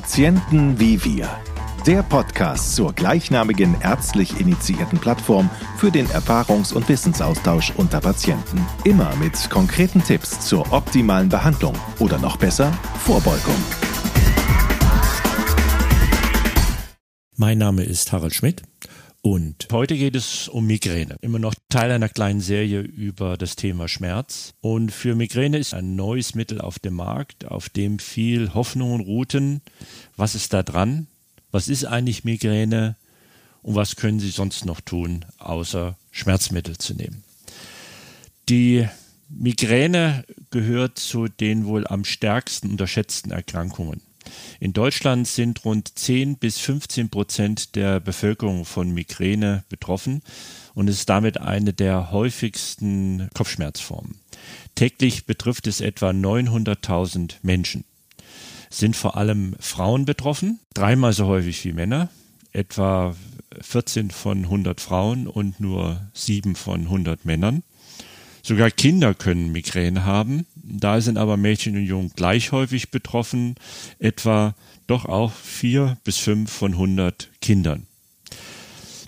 Patienten wie wir. Der Podcast zur gleichnamigen ärztlich initiierten Plattform für den Erfahrungs- und Wissensaustausch unter Patienten. Immer mit konkreten Tipps zur optimalen Behandlung oder noch besser Vorbeugung. Mein Name ist Harald Schmidt und heute geht es um Migräne. Immer noch Teil einer kleinen Serie über das Thema Schmerz. Und für Migräne ist ein neues Mittel auf dem Markt, auf dem viel Hoffnungen ruhten. Was ist da dran? Was ist eigentlich Migräne? Und was können Sie sonst noch tun, außer Schmerzmittel zu nehmen? Die Migräne gehört zu den wohl am stärksten unterschätzten Erkrankungen. In Deutschland sind rund 10 bis 15 Prozent der Bevölkerung von Migräne betroffen und ist damit eine der häufigsten Kopfschmerzformen. Täglich betrifft es etwa 900.000 Menschen. Sind vor allem Frauen betroffen, dreimal so häufig wie Männer, etwa 14 von 100 Frauen und nur 7 von 100 Männern. Sogar Kinder können Migräne haben. Da sind aber Mädchen und Jungen gleich häufig betroffen, etwa doch auch vier bis fünf von 100 Kindern.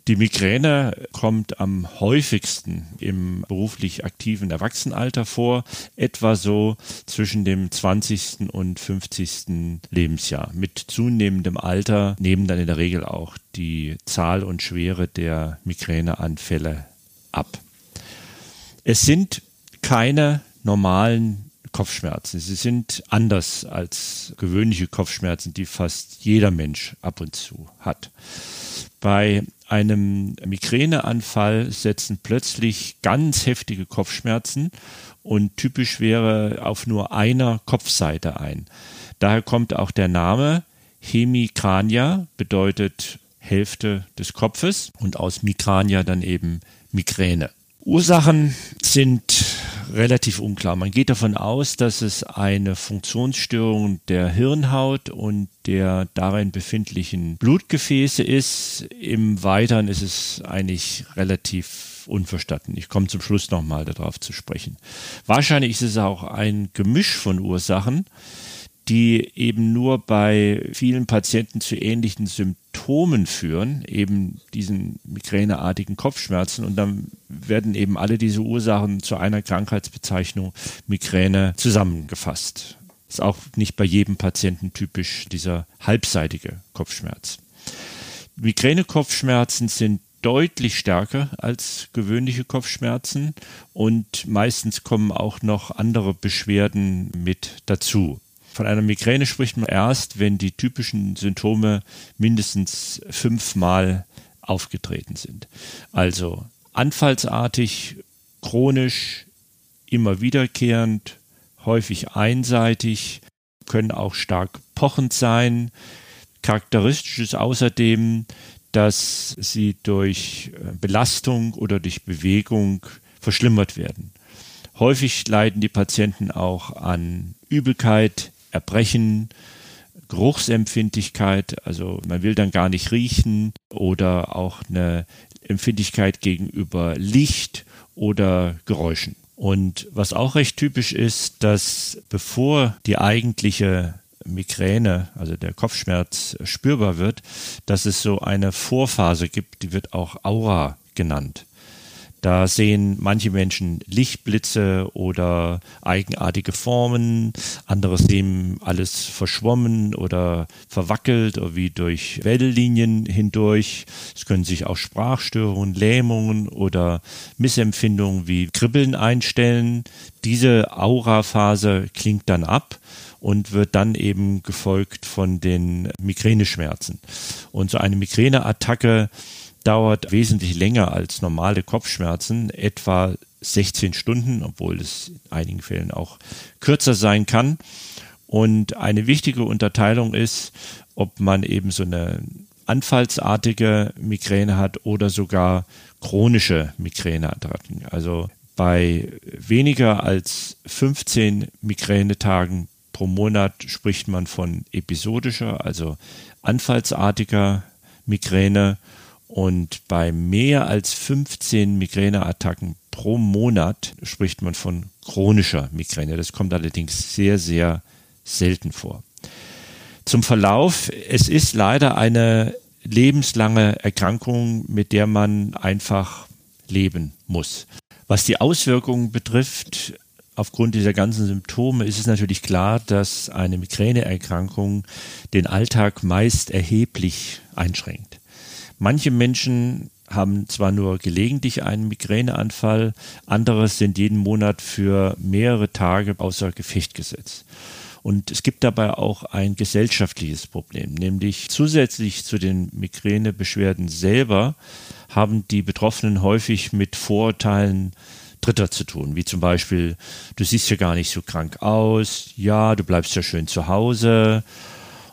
Die Migräne kommt am häufigsten im beruflich aktiven Erwachsenenalter vor, etwa so zwischen dem 20. und 50. Lebensjahr. Mit zunehmendem Alter nehmen dann in der Regel auch die Zahl und Schwere der Migräneanfälle ab. Es sind keine normalen Kopfschmerzen. Sie sind anders als gewöhnliche Kopfschmerzen, die fast jeder Mensch ab und zu hat. Bei einem Migräneanfall setzen plötzlich ganz heftige Kopfschmerzen und typisch wäre auf nur einer Kopfseite ein. Daher kommt auch der Name Hemikrania, bedeutet Hälfte des Kopfes und aus Mikrania dann eben Migräne. Ursachen sind relativ unklar. Man geht davon aus, dass es eine Funktionsstörung der Hirnhaut und der darin befindlichen Blutgefäße ist. Im Weiteren ist es eigentlich relativ unverstanden. Ich komme zum Schluss nochmal darauf zu sprechen. Wahrscheinlich ist es auch ein Gemisch von Ursachen die eben nur bei vielen Patienten zu ähnlichen Symptomen führen, eben diesen migräneartigen Kopfschmerzen. Und dann werden eben alle diese Ursachen zu einer Krankheitsbezeichnung Migräne zusammengefasst. Ist auch nicht bei jedem Patienten typisch dieser halbseitige Kopfschmerz. Migränekopfschmerzen sind deutlich stärker als gewöhnliche Kopfschmerzen und meistens kommen auch noch andere Beschwerden mit dazu. Von einer Migräne spricht man erst, wenn die typischen Symptome mindestens fünfmal aufgetreten sind. Also anfallsartig, chronisch, immer wiederkehrend, häufig einseitig, können auch stark pochend sein. Charakteristisch ist außerdem, dass sie durch äh, Belastung oder durch Bewegung verschlimmert werden. Häufig leiden die Patienten auch an Übelkeit, Erbrechen, Geruchsempfindlichkeit, also man will dann gar nicht riechen oder auch eine Empfindlichkeit gegenüber Licht oder Geräuschen. Und was auch recht typisch ist, dass bevor die eigentliche Migräne, also der Kopfschmerz spürbar wird, dass es so eine Vorphase gibt, die wird auch Aura genannt. Da sehen manche Menschen Lichtblitze oder eigenartige Formen, andere sehen alles verschwommen oder verwackelt oder wie durch Wellenlinien hindurch. Es können sich auch Sprachstörungen, Lähmungen oder Missempfindungen wie Kribbeln einstellen. Diese Auraphase klingt dann ab und wird dann eben gefolgt von den Migräneschmerzen. Und so eine Migräneattacke dauert wesentlich länger als normale Kopfschmerzen, etwa 16 Stunden, obwohl es in einigen Fällen auch kürzer sein kann. Und eine wichtige Unterteilung ist, ob man eben so eine anfallsartige Migräne hat oder sogar chronische Migräneattacken. Also bei weniger als 15 Migränetagen pro Monat spricht man von episodischer, also anfallsartiger Migräne und bei mehr als 15 Migräneattacken pro Monat spricht man von chronischer Migräne. Das kommt allerdings sehr, sehr selten vor. Zum Verlauf. Es ist leider eine lebenslange Erkrankung, mit der man einfach leben muss. Was die Auswirkungen betrifft, aufgrund dieser ganzen Symptome ist es natürlich klar, dass eine Migräneerkrankung den Alltag meist erheblich einschränkt. Manche Menschen haben zwar nur gelegentlich einen Migräneanfall, andere sind jeden Monat für mehrere Tage außer Gefecht gesetzt. Und es gibt dabei auch ein gesellschaftliches Problem, nämlich zusätzlich zu den Migränebeschwerden selber haben die Betroffenen häufig mit Vorurteilen Dritter zu tun, wie zum Beispiel, du siehst ja gar nicht so krank aus, ja, du bleibst ja schön zu Hause.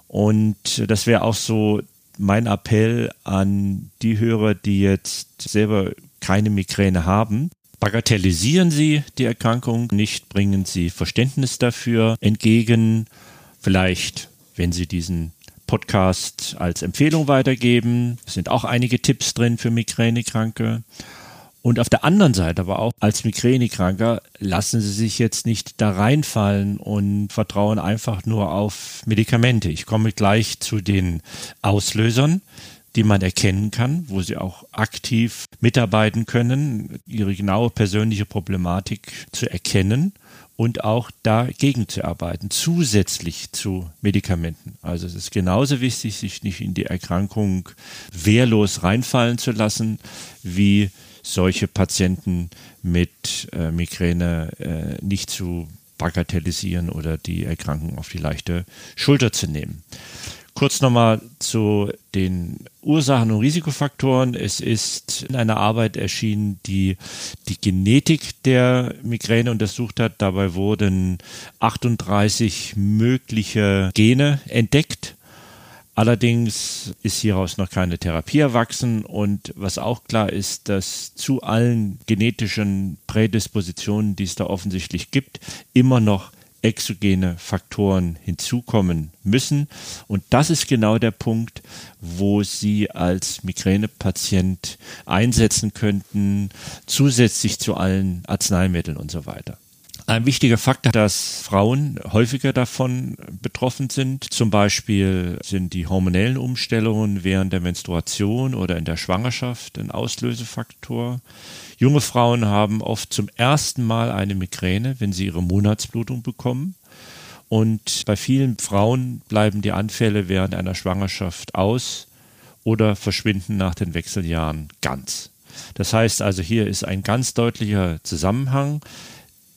Und das wäre auch so mein Appell an die Hörer, die jetzt selber keine Migräne haben. Bagatellisieren Sie die Erkrankung nicht, bringen Sie Verständnis dafür entgegen. Vielleicht, wenn Sie diesen Podcast als Empfehlung weitergeben, sind auch einige Tipps drin für Migränekranke. Und auf der anderen Seite aber auch als Migränekranker lassen Sie sich jetzt nicht da reinfallen und vertrauen einfach nur auf Medikamente. Ich komme gleich zu den Auslösern, die man erkennen kann, wo Sie auch aktiv mitarbeiten können, Ihre genaue persönliche Problematik zu erkennen und auch dagegen zu arbeiten, zusätzlich zu Medikamenten. Also es ist genauso wichtig, sich nicht in die Erkrankung wehrlos reinfallen zu lassen, wie solche Patienten mit äh, Migräne äh, nicht zu bagatellisieren oder die Erkrankung auf die leichte Schulter zu nehmen. Kurz nochmal zu den Ursachen und Risikofaktoren. Es ist in einer Arbeit erschienen, die die Genetik der Migräne untersucht hat. Dabei wurden 38 mögliche Gene entdeckt Allerdings ist hieraus noch keine Therapie erwachsen und was auch klar ist, dass zu allen genetischen Prädispositionen, die es da offensichtlich gibt, immer noch exogene Faktoren hinzukommen müssen. Und das ist genau der Punkt, wo Sie als Migränepatient einsetzen könnten, zusätzlich zu allen Arzneimitteln und so weiter. Ein wichtiger Faktor, dass Frauen häufiger davon betroffen sind. Zum Beispiel sind die hormonellen Umstellungen während der Menstruation oder in der Schwangerschaft ein Auslösefaktor. Junge Frauen haben oft zum ersten Mal eine Migräne, wenn sie ihre Monatsblutung bekommen. Und bei vielen Frauen bleiben die Anfälle während einer Schwangerschaft aus oder verschwinden nach den Wechseljahren ganz. Das heißt also, hier ist ein ganz deutlicher Zusammenhang,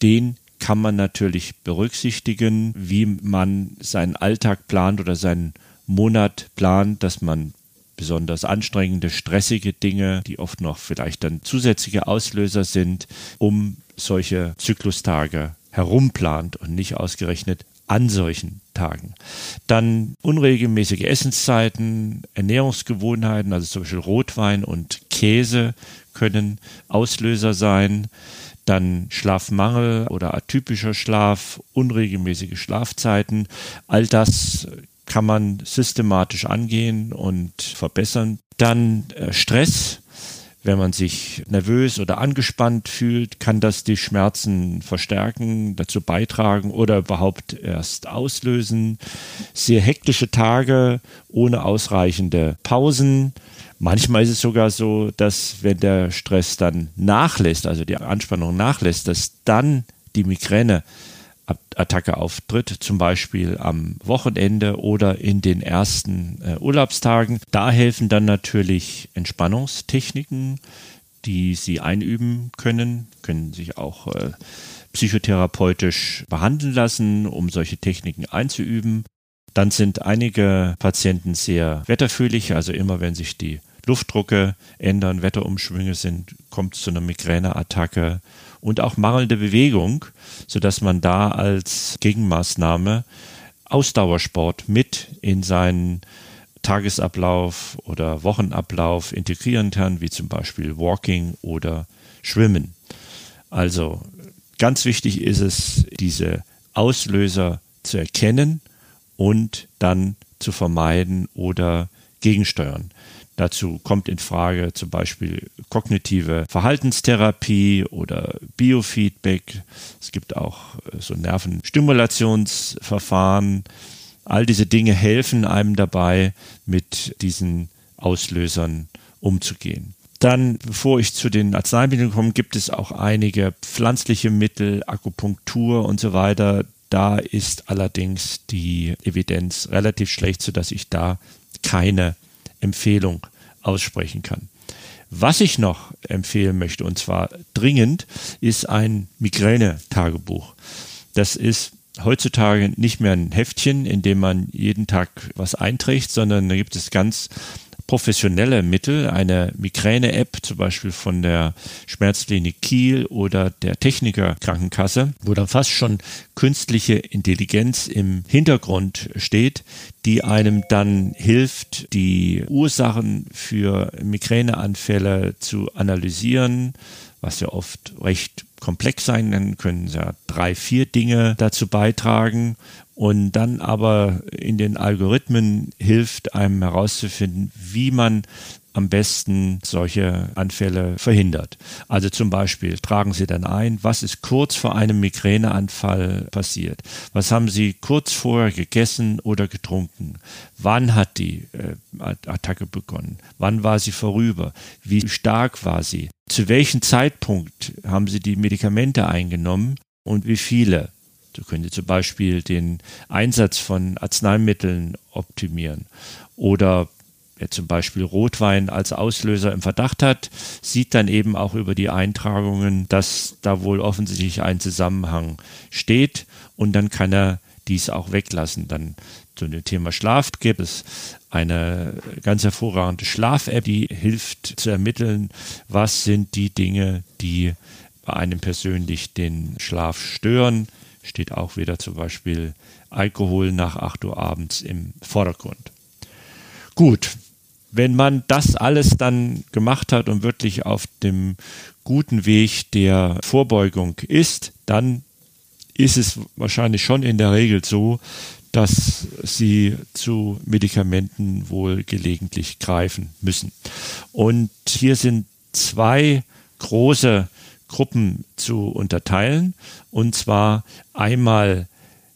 den kann man natürlich berücksichtigen, wie man seinen Alltag plant oder seinen Monat plant, dass man besonders anstrengende, stressige Dinge, die oft noch vielleicht dann zusätzliche Auslöser sind, um solche Zyklustage herumplant und nicht ausgerechnet an solchen Tagen. Dann unregelmäßige Essenszeiten, Ernährungsgewohnheiten, also zum Beispiel Rotwein und Käse können Auslöser sein dann Schlafmangel oder atypischer Schlaf, unregelmäßige Schlafzeiten. All das kann man systematisch angehen und verbessern. Dann äh, Stress. Wenn man sich nervös oder angespannt fühlt, kann das die Schmerzen verstärken, dazu beitragen oder überhaupt erst auslösen. Sehr hektische Tage ohne ausreichende Pausen Manchmal ist es sogar so, dass wenn der Stress dann nachlässt, also die Anspannung nachlässt, dass dann die Migräne Attacke auftritt, zum Beispiel am Wochenende oder in den ersten äh, Urlaubstagen. Da helfen dann natürlich Entspannungstechniken, die Sie einüben können, können sich auch äh, psychotherapeutisch behandeln lassen, um solche Techniken einzuüben. Dann sind einige Patienten sehr wetterfühlig, also immer wenn sich die Luftdrucke ändern, Wetterumschwünge sind, kommt es zu einer Migräneattacke und auch mangelnde Bewegung, sodass man da als Gegenmaßnahme Ausdauersport mit in seinen Tagesablauf oder Wochenablauf integrieren kann, wie zum Beispiel Walking oder Schwimmen. Also ganz wichtig ist es, diese Auslöser zu erkennen und dann zu vermeiden oder gegensteuern. Dazu kommt in Frage zum Beispiel kognitive Verhaltenstherapie oder Biofeedback. Es gibt auch äh, so Nervenstimulationsverfahren. All diese Dinge helfen einem dabei, mit diesen Auslösern umzugehen. Dann, bevor ich zu den Arzneimitteln komme, gibt es auch einige pflanzliche Mittel, Akupunktur und so weiter. Da ist allerdings die Evidenz relativ schlecht, sodass ich da keine Empfehlung aussprechen kann. Was ich noch empfehlen möchte, und zwar dringend, ist ein Migräne-Tagebuch. Das ist heutzutage nicht mehr ein Heftchen, in dem man jeden Tag was einträgt, sondern da gibt es ganz professionelle Mittel, eine Migräne-App zum Beispiel von der Schmerzklinik Kiel oder der Techniker Krankenkasse, wo dann fast schon künstliche Intelligenz im Hintergrund steht, die einem dann hilft, die Ursachen für Migräneanfälle zu analysieren, was ja oft recht komplex sein, dann können ja drei, vier Dinge dazu beitragen und dann aber in den Algorithmen hilft einem herauszufinden, wie man am besten solche Anfälle verhindert. Also zum Beispiel tragen Sie dann ein, was ist kurz vor einem Migräneanfall passiert? Was haben Sie kurz vorher gegessen oder getrunken? Wann hat die äh, Attacke begonnen? Wann war sie vorüber? Wie stark war sie? Zu welchem Zeitpunkt haben Sie die Medikamente eingenommen und wie viele? So können Sie zum Beispiel den Einsatz von Arzneimitteln optimieren. Oder wer zum Beispiel Rotwein als Auslöser im Verdacht hat, sieht dann eben auch über die Eintragungen, dass da wohl offensichtlich ein Zusammenhang steht und dann kann er dies auch weglassen. Dann zu dem Thema Schlaf gibt es eine ganz hervorragende Schlaf-App, die hilft zu ermitteln, was sind die Dinge, die bei einem persönlich den Schlaf stören steht auch wieder zum Beispiel Alkohol nach 8 Uhr abends im Vordergrund. Gut, wenn man das alles dann gemacht hat und wirklich auf dem guten Weg der Vorbeugung ist, dann ist es wahrscheinlich schon in der Regel so, dass sie zu Medikamenten wohl gelegentlich greifen müssen. Und hier sind zwei große Gruppen zu unterteilen. Und zwar einmal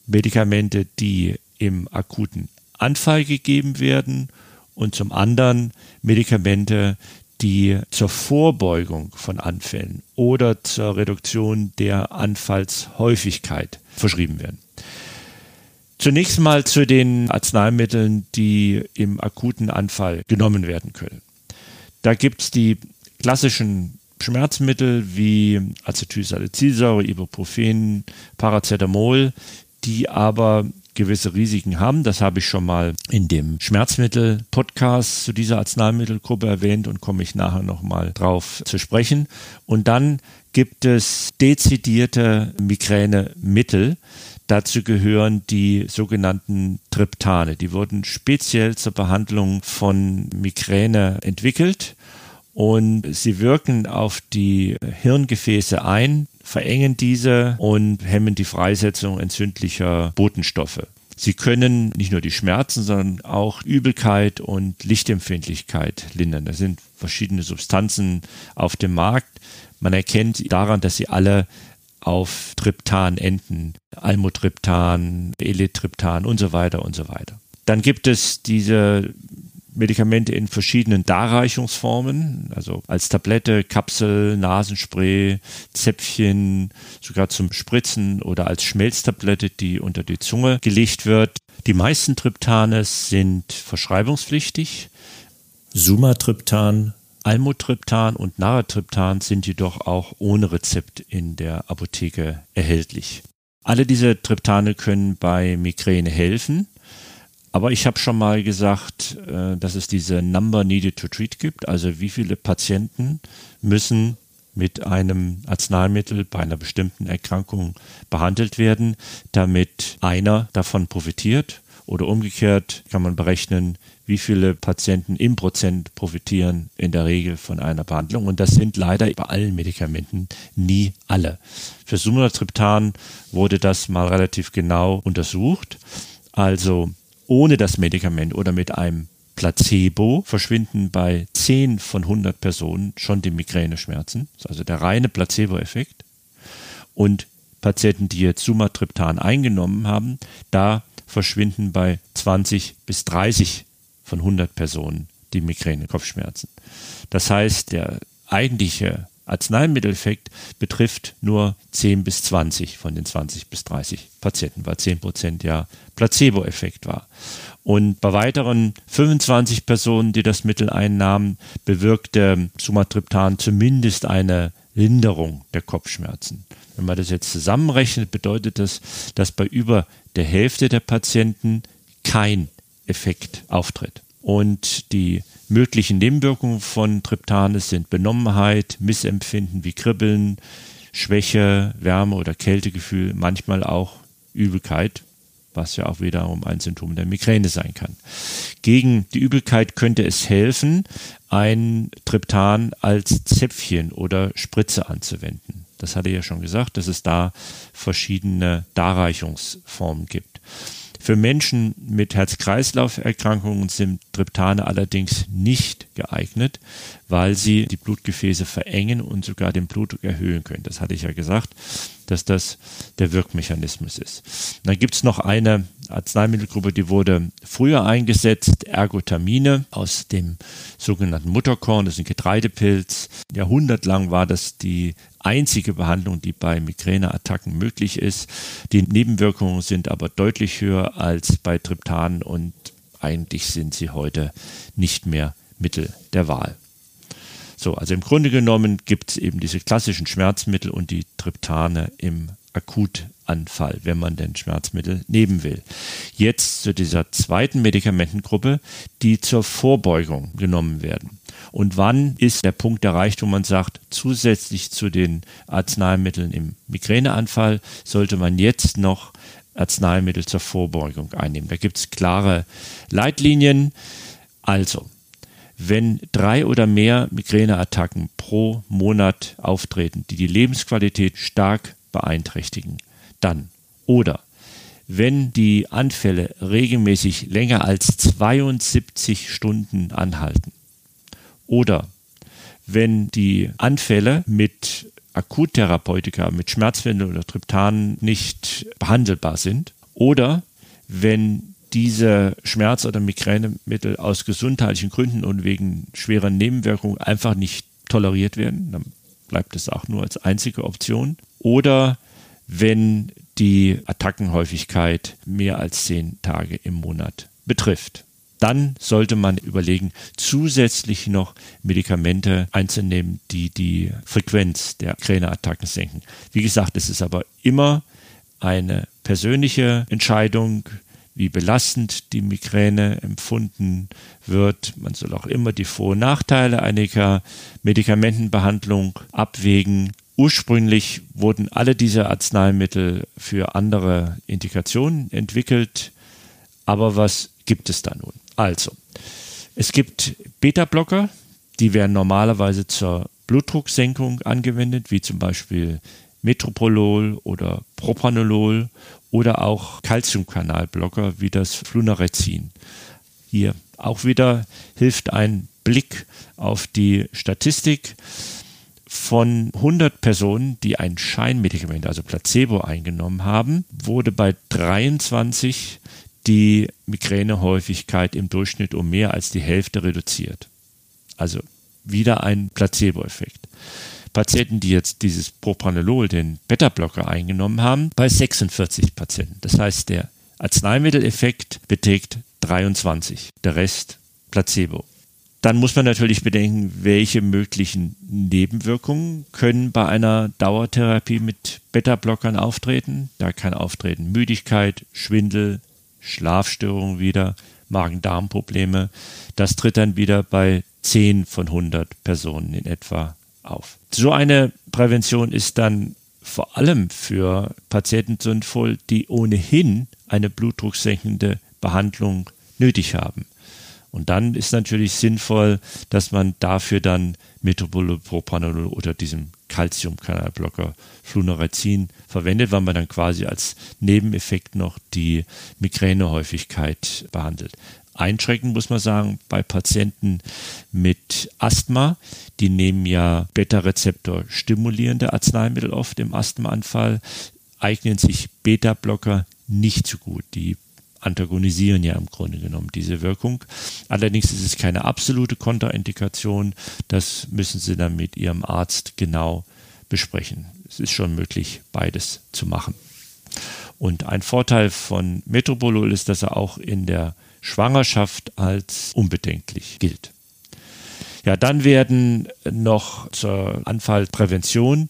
Medikamente, die im akuten Anfall gegeben werden und zum anderen Medikamente, die zur Vorbeugung von Anfällen oder zur Reduktion der Anfallshäufigkeit verschrieben werden. Zunächst mal zu den Arzneimitteln, die im akuten Anfall genommen werden können. Da gibt es die klassischen Schmerzmittel wie Acetylsalicylsäure, Ibuprofen, Paracetamol, die aber gewisse Risiken haben. Das habe ich schon mal in dem Schmerzmittel-Podcast zu dieser Arzneimittelgruppe erwähnt und komme ich nachher nochmal drauf zu sprechen. Und dann gibt es dezidierte Migränemittel. Dazu gehören die sogenannten Triptane. Die wurden speziell zur Behandlung von Migräne entwickelt und sie wirken auf die Hirngefäße ein, verengen diese und hemmen die Freisetzung entzündlicher Botenstoffe. Sie können nicht nur die Schmerzen, sondern auch Übelkeit und Lichtempfindlichkeit lindern. Da sind verschiedene Substanzen auf dem Markt. Man erkennt daran, dass sie alle auf Triptan enden. Almotriptan, Eletriptan und so weiter und so weiter. Dann gibt es diese Medikamente in verschiedenen Darreichungsformen, also als Tablette, Kapsel, Nasenspray, Zäpfchen, sogar zum Spritzen oder als Schmelztablette, die unter die Zunge gelegt wird. Die meisten Triptane sind verschreibungspflichtig. Sumatriptan, Almotriptan und Naratriptan sind jedoch auch ohne Rezept in der Apotheke erhältlich. Alle diese Triptane können bei Migräne helfen. Aber ich habe schon mal gesagt, äh, dass es diese Number Needed to Treat gibt, also wie viele Patienten müssen mit einem Arzneimittel bei einer bestimmten Erkrankung behandelt werden, damit einer davon profitiert. Oder umgekehrt kann man berechnen, wie viele Patienten im Prozent profitieren in der Regel von einer Behandlung. Und das sind leider bei allen Medikamenten nie alle. Für Sumatriptan wurde das mal relativ genau untersucht. Also ohne das Medikament oder mit einem Placebo verschwinden bei 10 von 100 Personen schon die Migräneschmerzen, also der reine Placebo-Effekt. Und Patienten, die jetzt Sumatriptan eingenommen haben, da verschwinden bei 20 bis 30 von 100 Personen die Migräne-Kopfschmerzen. Das heißt, der eigentliche Arzneimitteleffekt betrifft nur 10 bis 20 von den 20 bis 30 Patienten, weil 10 Prozent ja Placebo-Effekt war. Und bei weiteren 25 Personen, die das Mittel einnahmen, bewirkte Sumatriptan zumindest eine Linderung der Kopfschmerzen. Wenn man das jetzt zusammenrechnet, bedeutet das, dass bei über der Hälfte der Patienten kein Effekt auftritt. Und die möglichen Nebenwirkungen von Triptanes sind Benommenheit, Missempfinden wie Kribbeln, Schwäche, Wärme oder Kältegefühl, manchmal auch Übelkeit, was ja auch wiederum ein Symptom der Migräne sein kann. Gegen die Übelkeit könnte es helfen, ein Triptan als Zäpfchen oder Spritze anzuwenden. Das hatte ich ja schon gesagt, dass es da verschiedene Darreichungsformen gibt. Für Menschen mit Herz-Kreislauf-Erkrankungen sind Triptane allerdings nicht geeignet, weil sie die Blutgefäße verengen und sogar den Blutdruck erhöhen können. Das hatte ich ja gesagt, dass das der Wirkmechanismus ist. dann gibt es noch eine Arzneimittelgruppe, die wurde früher eingesetzt, Ergotamine aus dem sogenannten Mutterkorn, das ist ein Getreidepilz. Jahrhundertlang war das die einzige Behandlung, die bei Migräneattacken möglich ist. Die Nebenwirkungen sind aber deutlich höher als bei Triptanen und eigentlich sind sie heute nicht mehr Mittel der Wahl. So, also im Grunde genommen gibt es eben diese klassischen Schmerzmittel und die Triptane im Akutanfall, wenn man denn Schmerzmittel nehmen will. Jetzt zu dieser zweiten Medikamentengruppe, die zur Vorbeugung genommen werden. Und wann ist der Punkt erreicht, wo man sagt, zusätzlich zu den Arzneimitteln im Migräneanfall sollte man jetzt noch Arzneimittel zur Vorbeugung einnehmen. Da gibt es klare Leitlinien. Also, wenn drei oder mehr Migräneattacken pro Monat auftreten, die die Lebensqualität stark beeinträchtigen, dann. Oder wenn die Anfälle regelmäßig länger als 72 Stunden anhalten. Oder wenn die Anfälle mit Akuttherapeutika, mit Schmerzmitteln oder Triptanen nicht behandelbar sind. Oder wenn diese Schmerz- oder Migränemittel aus gesundheitlichen Gründen und wegen schwerer Nebenwirkungen einfach nicht toleriert werden, dann bleibt es auch nur als einzige Option. Oder wenn die Attackenhäufigkeit mehr als zehn Tage im Monat betrifft. Dann sollte man überlegen, zusätzlich noch Medikamente einzunehmen, die die Frequenz der Kräneattacken senken. Wie gesagt, es ist aber immer eine persönliche Entscheidung wie belastend die Migräne empfunden wird. Man soll auch immer die Vor- und Nachteile einiger Medikamentenbehandlung abwägen. Ursprünglich wurden alle diese Arzneimittel für andere Indikationen entwickelt. Aber was gibt es da nun? Also, es gibt Beta-Blocker, die werden normalerweise zur Blutdrucksenkung angewendet, wie zum Beispiel Metropolol oder Propanolol oder auch Calciumkanalblocker wie das Flunarizin. Hier auch wieder hilft ein Blick auf die Statistik von 100 Personen, die ein Scheinmedikament, also Placebo eingenommen haben, wurde bei 23 die Migränehäufigkeit im Durchschnitt um mehr als die Hälfte reduziert. Also wieder ein Placebo-Effekt. Patienten, die jetzt dieses Propranolol, den Beta-Blocker eingenommen haben, bei 46 Patienten. Das heißt, der Arzneimitteleffekt beträgt 23, der Rest Placebo. Dann muss man natürlich bedenken, welche möglichen Nebenwirkungen können bei einer Dauertherapie mit Beta-Blockern auftreten. Da kann auftreten Müdigkeit, Schwindel, Schlafstörungen wieder, Magen-Darm-Probleme. Das tritt dann wieder bei 10 von 100 Personen in etwa auf. So eine Prävention ist dann vor allem für Patienten sinnvoll, die ohnehin eine blutdrucksenkende Behandlung nötig haben. Und dann ist natürlich sinnvoll, dass man dafür dann Metoprolol oder diesem Calciumkanalblocker Flunarizin verwendet, weil man dann quasi als Nebeneffekt noch die Migränehäufigkeit behandelt einschränken, muss man sagen, bei Patienten mit Asthma. Die nehmen ja Beta-Rezeptor stimulierende Arzneimittel oft im Asthmaanfall. eignen sich Beta-Blocker nicht so gut. Die antagonisieren ja im Grunde genommen diese Wirkung. Allerdings ist es keine absolute Kontraindikation. Das müssen Sie dann mit Ihrem Arzt genau besprechen. Es ist schon möglich, beides zu machen. Und ein Vorteil von Metobolol ist, dass er auch in der Schwangerschaft als unbedenklich gilt. Ja, dann werden noch zur Anfallprävention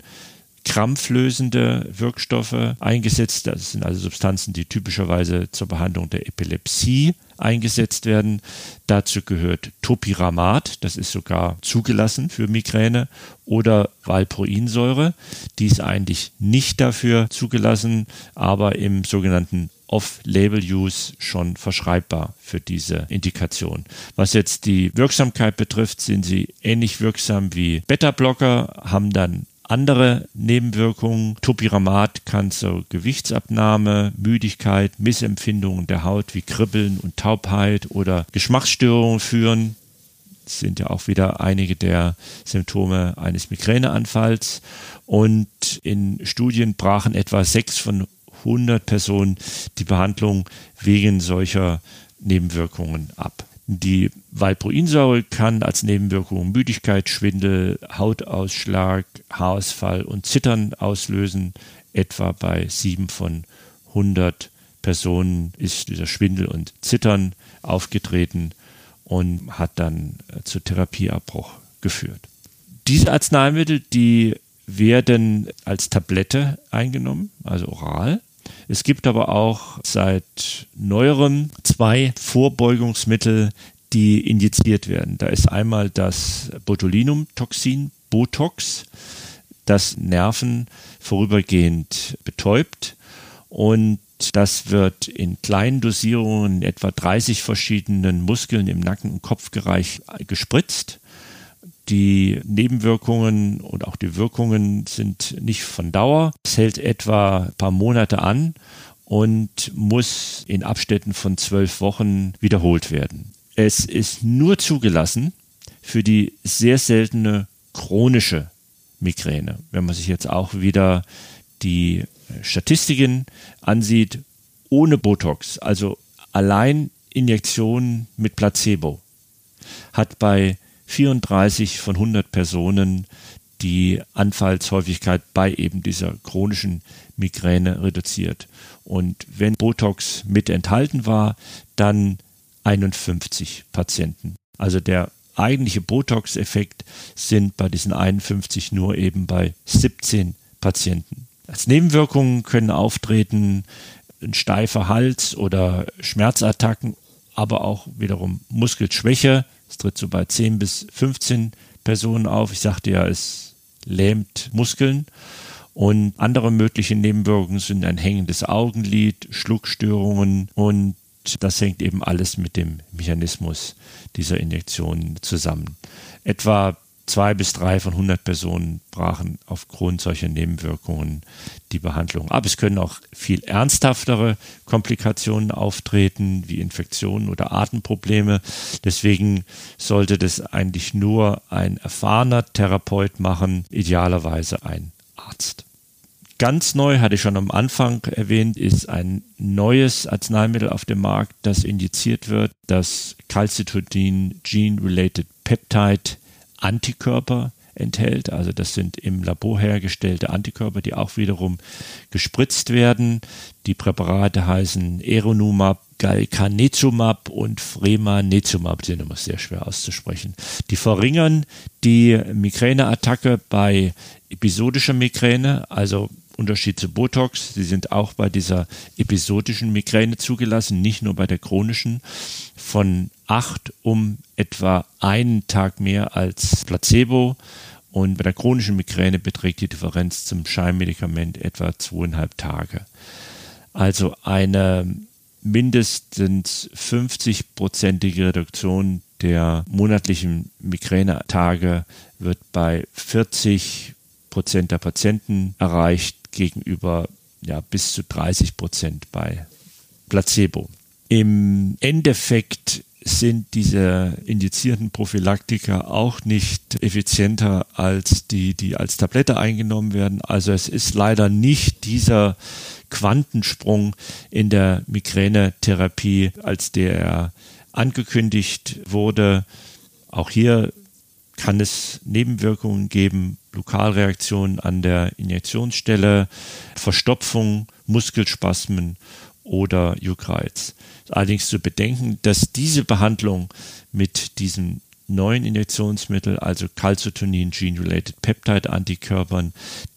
krampflösende Wirkstoffe eingesetzt. Das sind also Substanzen, die typischerweise zur Behandlung der Epilepsie eingesetzt werden. Dazu gehört Topiramat, das ist sogar zugelassen für Migräne, oder Valproinsäure. Die ist eigentlich nicht dafür zugelassen, aber im sogenannten Off-Label-Use schon verschreibbar für diese Indikation. Was jetzt die Wirksamkeit betrifft, sind sie ähnlich wirksam wie Beta-Blocker, haben dann andere Nebenwirkungen. Topiramat kann zur Gewichtsabnahme, Müdigkeit, Missempfindungen der Haut wie Kribbeln und Taubheit oder Geschmacksstörungen führen. Das sind ja auch wieder einige der Symptome eines Migräneanfalls. Und in Studien brachen etwa sechs von 100 Personen die Behandlung wegen solcher Nebenwirkungen ab. Die Valproinsäure kann als Nebenwirkung Müdigkeit, Schwindel, Hautausschlag, Haarausfall und Zittern auslösen. Etwa bei sieben von 100 Personen ist dieser Schwindel und Zittern aufgetreten und hat dann zu Therapieabbruch geführt. Diese Arzneimittel, die werden als Tablette eingenommen, also oral. Es gibt aber auch seit neuerem zwei Vorbeugungsmittel, die injiziert werden. Da ist einmal das Botulinumtoxin, Botox, das Nerven vorübergehend betäubt und das wird in kleinen Dosierungen in etwa 30 verschiedenen Muskeln im Nacken- und Kopfbereich gespritzt die Nebenwirkungen und auch die Wirkungen sind nicht von Dauer. Es hält etwa ein paar Monate an und muss in Abständen von zwölf Wochen wiederholt werden. Es ist nur zugelassen für die sehr seltene chronische Migräne. Wenn man sich jetzt auch wieder die Statistiken ansieht, ohne Botox, also allein Injektionen mit Placebo, hat bei 34 von 100 Personen die Anfallshäufigkeit bei eben dieser chronischen Migräne reduziert. Und wenn Botox mit enthalten war, dann 51 Patienten. Also der eigentliche Botox-Effekt sind bei diesen 51 nur eben bei 17 Patienten. Als Nebenwirkungen können auftreten ein steifer Hals oder Schmerzattacken, aber auch wiederum Muskelschwäche, es tritt so bei 10 bis 15 Personen auf. Ich sagte ja, es lähmt Muskeln. Und andere mögliche Nebenwirkungen sind ein hängendes Augenlid, Schluckstörungen und das hängt eben alles mit dem Mechanismus dieser Injektion zusammen. Etwa zwei bis drei von 100 Personen brachen aufgrund solcher Nebenwirkungen die Behandlung ab. Es können auch viel ernsthaftere Komplikationen auftreten, wie Infektionen oder Atemprobleme. Deswegen sollte das eigentlich nur ein erfahrener Therapeut machen, idealerweise ein Arzt. Ganz neu, hatte ich schon am Anfang erwähnt, ist ein neues Arzneimittel auf dem Markt, das injiziert wird, das Calcitonin Gene-Related Peptide Antikörper enthält. Also das sind im Labor hergestellte Antikörper, die auch wiederum gespritzt werden. Die Präparate heißen Eronumab, Galcanezumab und Fremanezumab, die sind immer sehr schwer auszusprechen. Die verringern die Migräneattacke bei episodischer Migräne, also Unterschied zu Botox. Sie sind auch bei dieser episodischen Migräne zugelassen, nicht nur bei der chronischen, von acht um etwa einen Tag mehr als Placebo. Und bei der chronischen Migräne beträgt die Differenz zum Scheinmedikament etwa zweieinhalb Tage. Also eine mindestens 50-prozentige Reduktion der monatlichen Migränetage wird bei 40 Prozent der Patienten erreicht gegenüber ja, bis zu 30 Prozent bei Placebo. Im Endeffekt sind diese indizierten Prophylaktika auch nicht effizienter als die, die als Tablette eingenommen werden. Also es ist leider nicht dieser Quantensprung in der Migränetherapie, als der angekündigt wurde. Auch hier kann es Nebenwirkungen geben, Lokalreaktionen an der Injektionsstelle, Verstopfung, Muskelspasmen oder Juckreiz. Allerdings zu bedenken, dass diese Behandlung mit diesem neuen Injektionsmittel, also Calcitonin Gene-Related Peptide Antikörpern,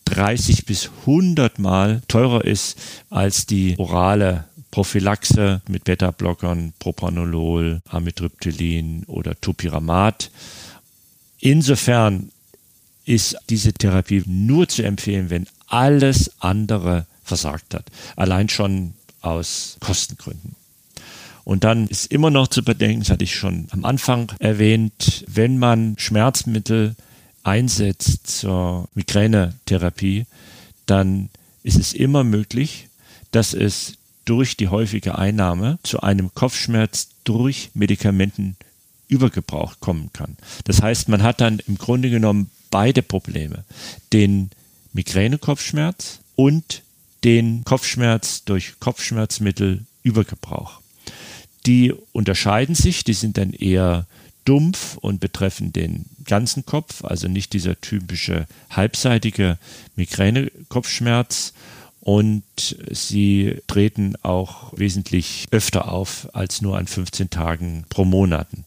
30 bis 100 Mal teurer ist als die orale Prophylaxe mit Beta-Blockern, Propranolol, Amitriptylin oder Topiramat. Insofern ist diese Therapie nur zu empfehlen, wenn alles andere versagt hat. Allein schon aus Kostengründen. Und dann ist immer noch zu bedenken, das hatte ich schon am Anfang erwähnt, wenn man Schmerzmittel einsetzt zur Migränetherapie, dann ist es immer möglich, dass es durch die häufige Einnahme zu einem Kopfschmerz durch Medikamentenübergebrauch kommen kann. Das heißt, man hat dann im Grunde genommen beide Probleme. Den Migränekopfschmerz und den Kopfschmerz durch Kopfschmerzmittelübergebrauch. Die unterscheiden sich, die sind dann eher dumpf und betreffen den ganzen Kopf, also nicht dieser typische halbseitige Migränekopfschmerz und sie treten auch wesentlich öfter auf als nur an 15 Tagen pro Monaten.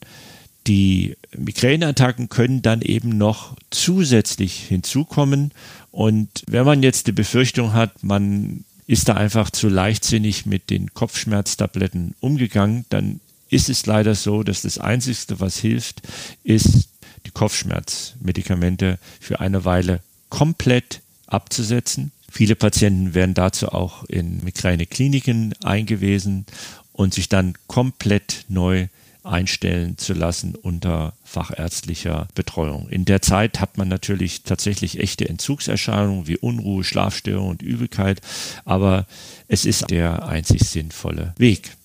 Die Migräneattacken können dann eben noch zusätzlich hinzukommen und wenn man jetzt die Befürchtung hat, man ist da einfach zu leichtsinnig mit den Kopfschmerztabletten umgegangen, dann ist es leider so, dass das Einzige, was hilft, ist, die Kopfschmerzmedikamente für eine Weile komplett abzusetzen. Viele Patienten werden dazu auch in Migränekliniken eingewiesen und sich dann komplett neu einstellen zu lassen unter fachärztlicher Betreuung. In der Zeit hat man natürlich tatsächlich echte Entzugserscheinungen wie Unruhe, Schlafstörung und Übelkeit, aber es ist der einzig sinnvolle Weg.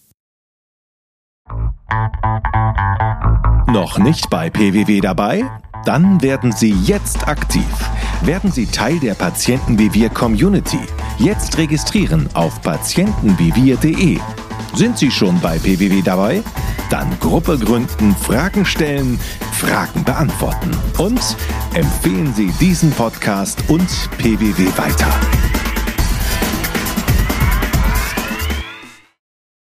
Noch nicht bei PWW dabei? Dann werden Sie jetzt aktiv. Werden Sie Teil der Patienten wie wir Community. Jetzt registrieren auf patientenvivir.de. Sind Sie schon bei PWW dabei? Dann Gruppe gründen, Fragen stellen, Fragen beantworten. Und empfehlen Sie diesen Podcast und PWW weiter.